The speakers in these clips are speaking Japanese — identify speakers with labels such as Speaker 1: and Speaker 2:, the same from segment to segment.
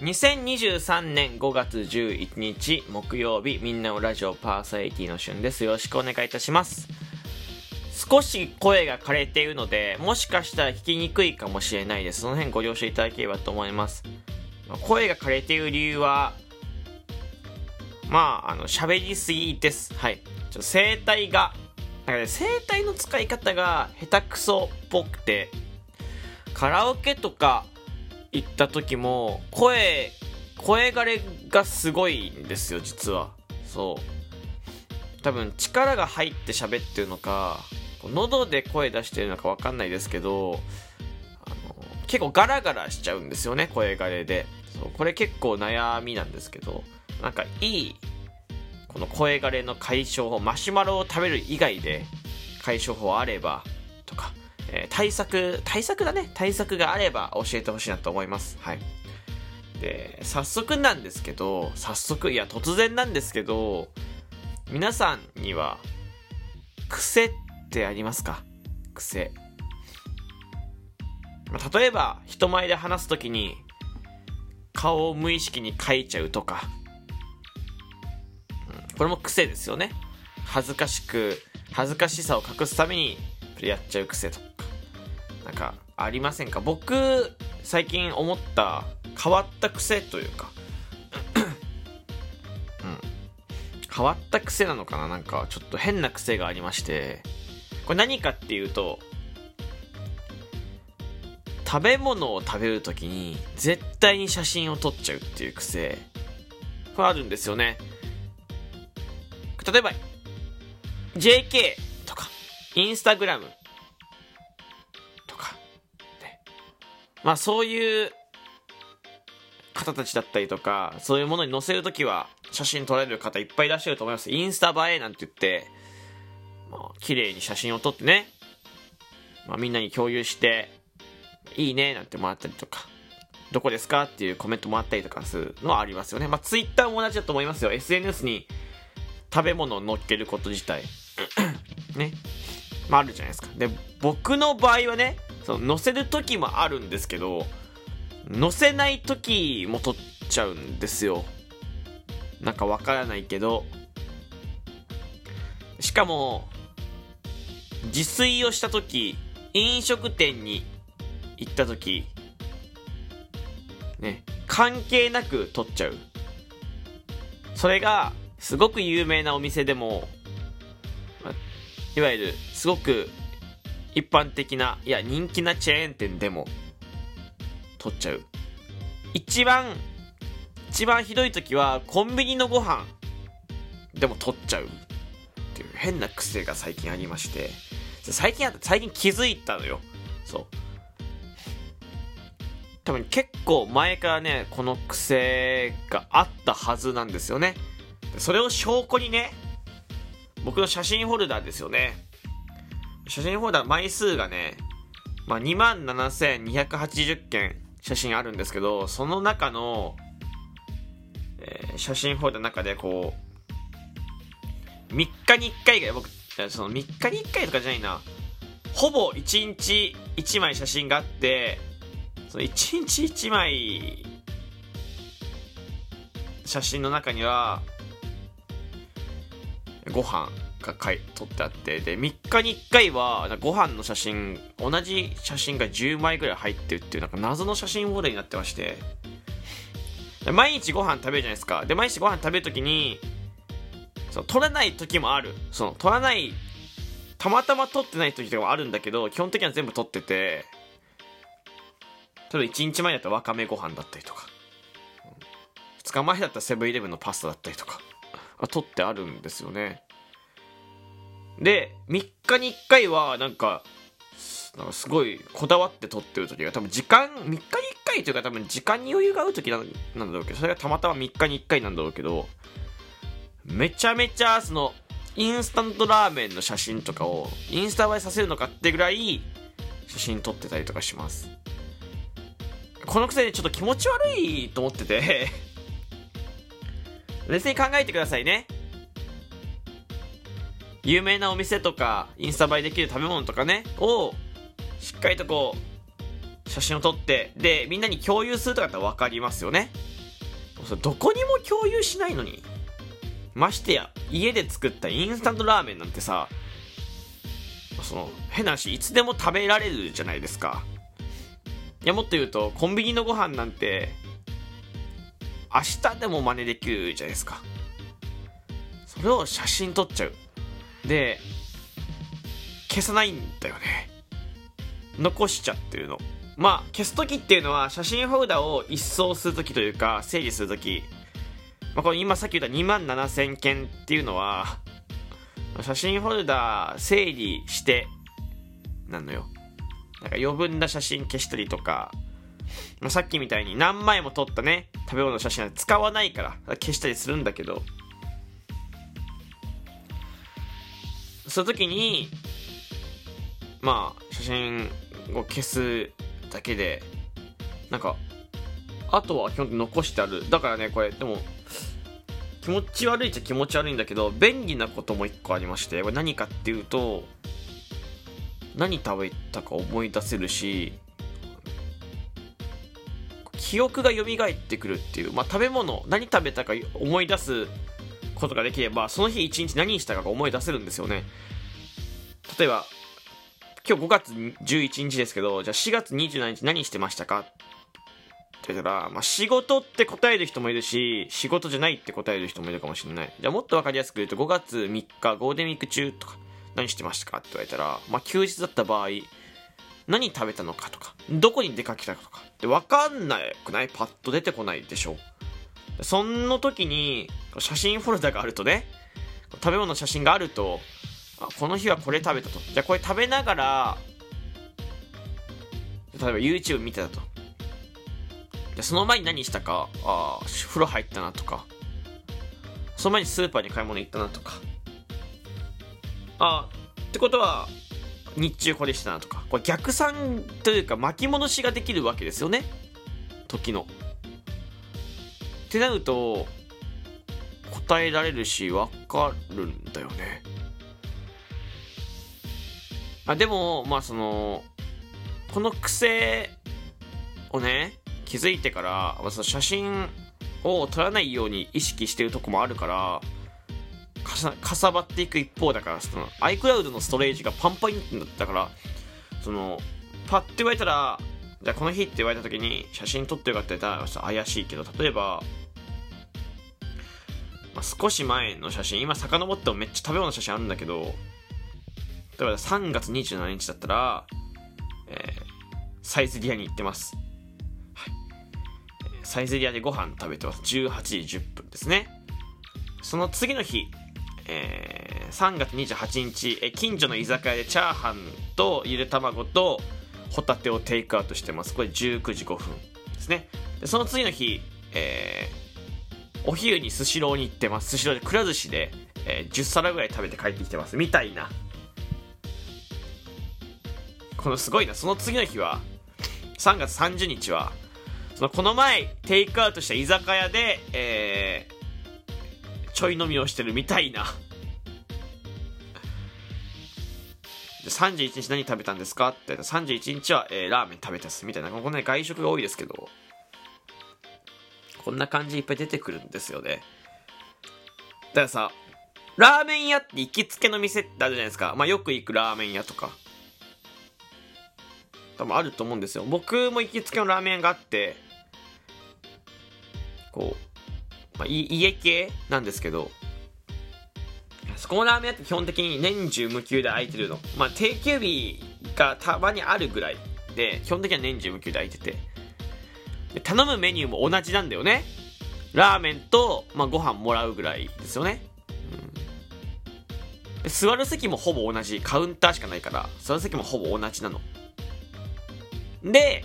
Speaker 1: 2023年5月11日木曜日みんなのラジオパーソナリティの旬です。よろしくお願いいたします。少し声が枯れているのでもしかしたら聞きにくいかもしれないです。その辺ご了承いただければと思います。声が枯れている理由はまああの喋りすぎです。はい。ちょ声帯がなんかね声帯の使い方が下手くそっぽくてカラオケとか行った時も声声枯れがすごいんですよ実は。そう。多分力が入って喋ってるのか喉で声出してるのか分かんないですけどあの結構ガラガラしちゃうんですよね声枯れで。そうこれ結構悩みなんですけどなんかいいこの声枯れの解消法マシュマロを食べる以外で解消法あればとかえー、対策、対策だね。対策があれば教えてほしいなと思います。はい。で、早速なんですけど、早速、いや、突然なんですけど、皆さんには、癖ってありますか？癖。まあ、例えば、人前で話すときに、顔を無意識に描いちゃうとか、うん、これも癖ですよね。恥ずかしく、恥ずかしさを隠すために、やっちゃう癖とか。ありませんか？僕最近思った変わった癖というか。うん。変わった癖なのかな？なんかちょっと変な癖がありまして。これ何かっていうと食べ物を食べるときに絶対に写真を撮っちゃうっていう癖。これあるんですよね。例えば JK とかインスタグラム。まあそういう方たちだったりとか、そういうものに載せるときは写真撮られる方いっぱいいらっしゃると思います。インスタ映えなんて言って、まあ、綺麗に写真を撮ってね、まあ、みんなに共有して、いいねなんてもらったりとか、どこですかっていうコメントもらったりとかするのはありますよね。まあ、ツイッターも同じだと思いますよ。SNS に食べ物を載っけること自体。ね。まあ、あるじゃないですか。で、僕の場合はね、その載せる時もあるんですけど載せない時も撮っちゃうんですよ。なんかわからないけど。しかも自炊をした時飲食店に行った時ね関係なく撮っちゃう。それがすごく有名なお店でもいわゆるすごく一般的な、いや、人気なチェーン店でも、取っちゃう。一番、一番ひどい時は、コンビニのご飯でも取っちゃう。っていう変な癖が最近ありまして、最近、最近気づいたのよ。そう。多分結構前からね、この癖があったはずなんですよね。それを証拠にね、僕の写真ホルダーですよね。写真フォルダ枚数がね、まあ、27,280件写真あるんですけど、その中の、えー、写真フォルダの中でこう、3日に1回が僕、その3日に1回とかじゃないな、ほぼ1日1枚写真があって、その1日1枚写真の中には、ご飯、が撮ってあってで3日に1回はご飯の写真同じ写真が10枚ぐらい入ってるっていうなんか謎の写真フォルになってまして。毎日ご飯食べるじゃないですか。で毎日ご飯食べるときにその撮らない時もある。その撮らないたまたま撮ってない時とかもあるんだけど基本的には全部撮ってて例えば1日前だったらわかめご飯だったりとか。2日前だったらセブンイレブンのパスタだったりとか撮ってあるんですよね。で、3日に1回は、なんか、なんかすごいこだわって撮ってる時が多分時間3日に1回というか多分時間に余裕が合う時なんなんだろうけどそれがたまたま3日に1回なんだろうけどめちゃめちゃそのインスタントラーメンの写真とかをインスタ映えさせるのかってぐらい写真撮ってたりとかします。このくせにちょっと気持ち悪いと思ってて。冷静に考えてくださいね。有名なお店とかインスタ映えできる食べ物とかねをしっかりとこう写真を撮ってでみんなに共有するとかだって分かりますよね。どこにも共有しないのにましてや家で作ったインスタントラーメンなんてさその変な話いつでも食べられるじゃないですか。いやもっと言うとコンビニのご飯なんて明日でも真似できるじゃないですか。それを写真撮っちゃう。で消さないんだよね。残しちゃってるの。まあ消す時っていうのは写真フォルダを一掃する時というか整理する時。まあ、これ今さっき言った2万7000件っていうのは写真フォルダ整理してなんのよ。なんか余分な写真消したりとか、まあ、さっきみたいに何枚も撮ったね食べ物の写真は使わないから消したりするんだけど。その時にまあ写真を消すだけでなんかあとは基本的に残してある。だからねこれでも気持ち悪いっちゃ気持ち悪いんだけど便利なことも一個ありましてこれ何かっていうと何食べたか思い出せるし記憶が蘇ってくるっていう、まあ、食べ物何食べたか思い出すことができればその日一日何したかが思い出せるんですよね。例えば今日5月11日ですけどじゃあ4月27日何してましたか？って言ったら、まあ、仕事って答える人もいるし仕事じゃないって答える人もいるかもしれない。じゃあもっと分かりやすく言うと5月3日ゴールデンウィーク中とか何してましたか？って言われたら、まあ、休日だった場合何食べたのかとかどこに出かけたかとかって分かんなくない？パッと出てこないでしょ？その時に写真フォルダがあるとね食べ物の写真があるとあこの日はこれ食べたと。じゃあこれ食べながら例えば YouTube 見てたと。でその前に何したかあ風呂入ったなとか。その前にスーパーに買い物行ったなとか。あってことは日中これしたなとか。これ逆算というか巻き戻しができるわけですよね。時の。ってなると答えられるし分かるんだよね。あでもまあそのこの癖をね気づいてからその写真を撮らないように意識してるとこもあるからかさばっていく一方だからその iCloud のストレージがパンパンになったからそのパッて言われたらじゃあこの日って言われた時に写真撮ってよかったって言ったら怪しいけど例えば、まあ、少し前の写真今遡ってもめっちゃ食べ物の写真あるんだけど例えば3月27日だったら、えー、サイゼリアに行ってます。はい。サイゼリアでご飯食べてます。18時10分ですね。その次の日、えー、3月28日、え近所の居酒屋でチャーハンとゆで卵とホタテをテイクアウトしてます。これ19時5分ですね。でその次の日、えー、お昼にスシローに行ってます。スシローでくら寿司で、えー、10皿ぐらい食べて帰ってきてます。みたいな。このすごいな。その次の日は3月30日はそのこの前テイクアウトした居酒屋で、えー、ちょい飲みをしてるみたいな。31日何食べたんですか？って言ったら31日は、えー、ラーメン食べたっすみたいな。ここね外食が多いですけどこんな感じいっぱい出てくるんですよね。だからさラーメン屋って行きつけの店ってあるじゃないですか。まあよく行くラーメン屋とか。多分あると思うんですよ。僕も行きつけのラーメン屋があってこう、まあ、家系なんですけど、そこのラーメン屋って基本的に年中無休で空いてるの。まあ、定休日がたまにあるぐらいで、基本的には年中無休で空いてて。頼むメニューも同じなんだよね。ラーメンと、まあ、ご飯もらうぐらいですよね。うん、座る席もほぼ同じ。カウンターしかないから、座る席もほぼ同じなの。で、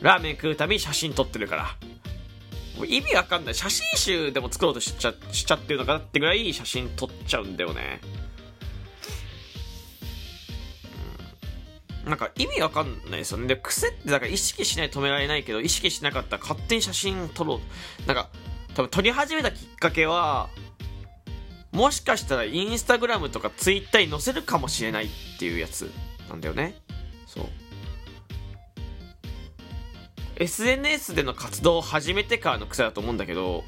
Speaker 1: ラーメン食うたび写真撮ってるから。意味わかんない。写真集でも作ろうとしちゃしちゃってるのかなってぐらい写真撮っちゃうんだよね。なんか意味わかんないですよね。で、癖ってだから意識しないと止められないけど、意識しなかったら勝手に写真撮ろう。なんか、多分撮り始めたきっかけは、もしかしたらインスタグラムとかツイッターに載せるかもしれないっていうやつなんだよね。そう。SNS での活動を始めてからの癖だと思うんだけど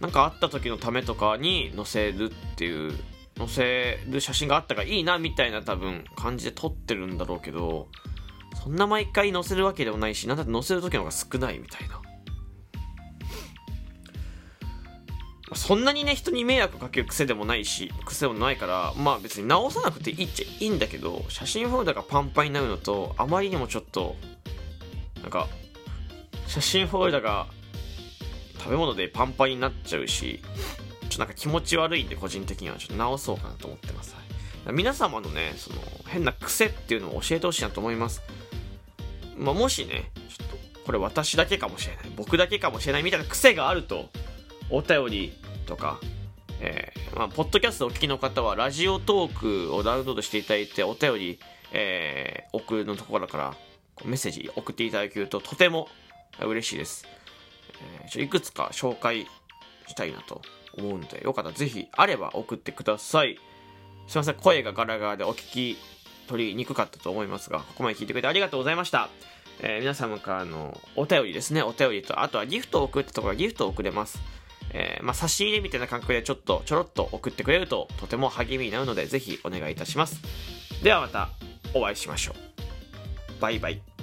Speaker 1: なんか会った時のためとかに載せるっていう載せる写真があったからいいなみたいな多分感じで撮ってるんだろうけどそんな毎回載せるわけでもないしなんだって載せる時の方が少ないみたいな。そんなにね人に迷惑かける癖でもないし癖もないからまあ別に直さなくていいっちゃいいんだけど写真フォルダがパンパンになるのとあまりにもちょっとなんか写真フォルダが食べ物でパンパンになっちゃうしちょっとなんか気持ち悪いんで個人的には。ちょっと直そうかなと思ってます、皆様のねその変な癖っていうのを教えてほしいなと思います。まあ、もしねちょっとこれ私だけかもしれない。僕だけかもしれないみたいな癖があるとお便りとか、えー、まあ、ポッドキャストお聞きの方は、ラジオトークをダウンロードしていただいて、お便り、えー、送るのところから、メッセージ送っていただけると、とても嬉しいです。えー、いくつか紹介したいなと思うんで、よかったらぜひ、あれば送ってください。すいません、声がガラガラでお聞き取りにくかったと思いますが、ここまで聞いてくれてありがとうございました。えー、皆様からのお便りですね、お便りと、あとはギフトを送ってところギフトを送れます。えー、まあ、差し入れみたいな感覚でちょっとちょろっと送ってくれるととても励みになるのでぜひお願いいたしますではまたお会いしましょうバイバイ。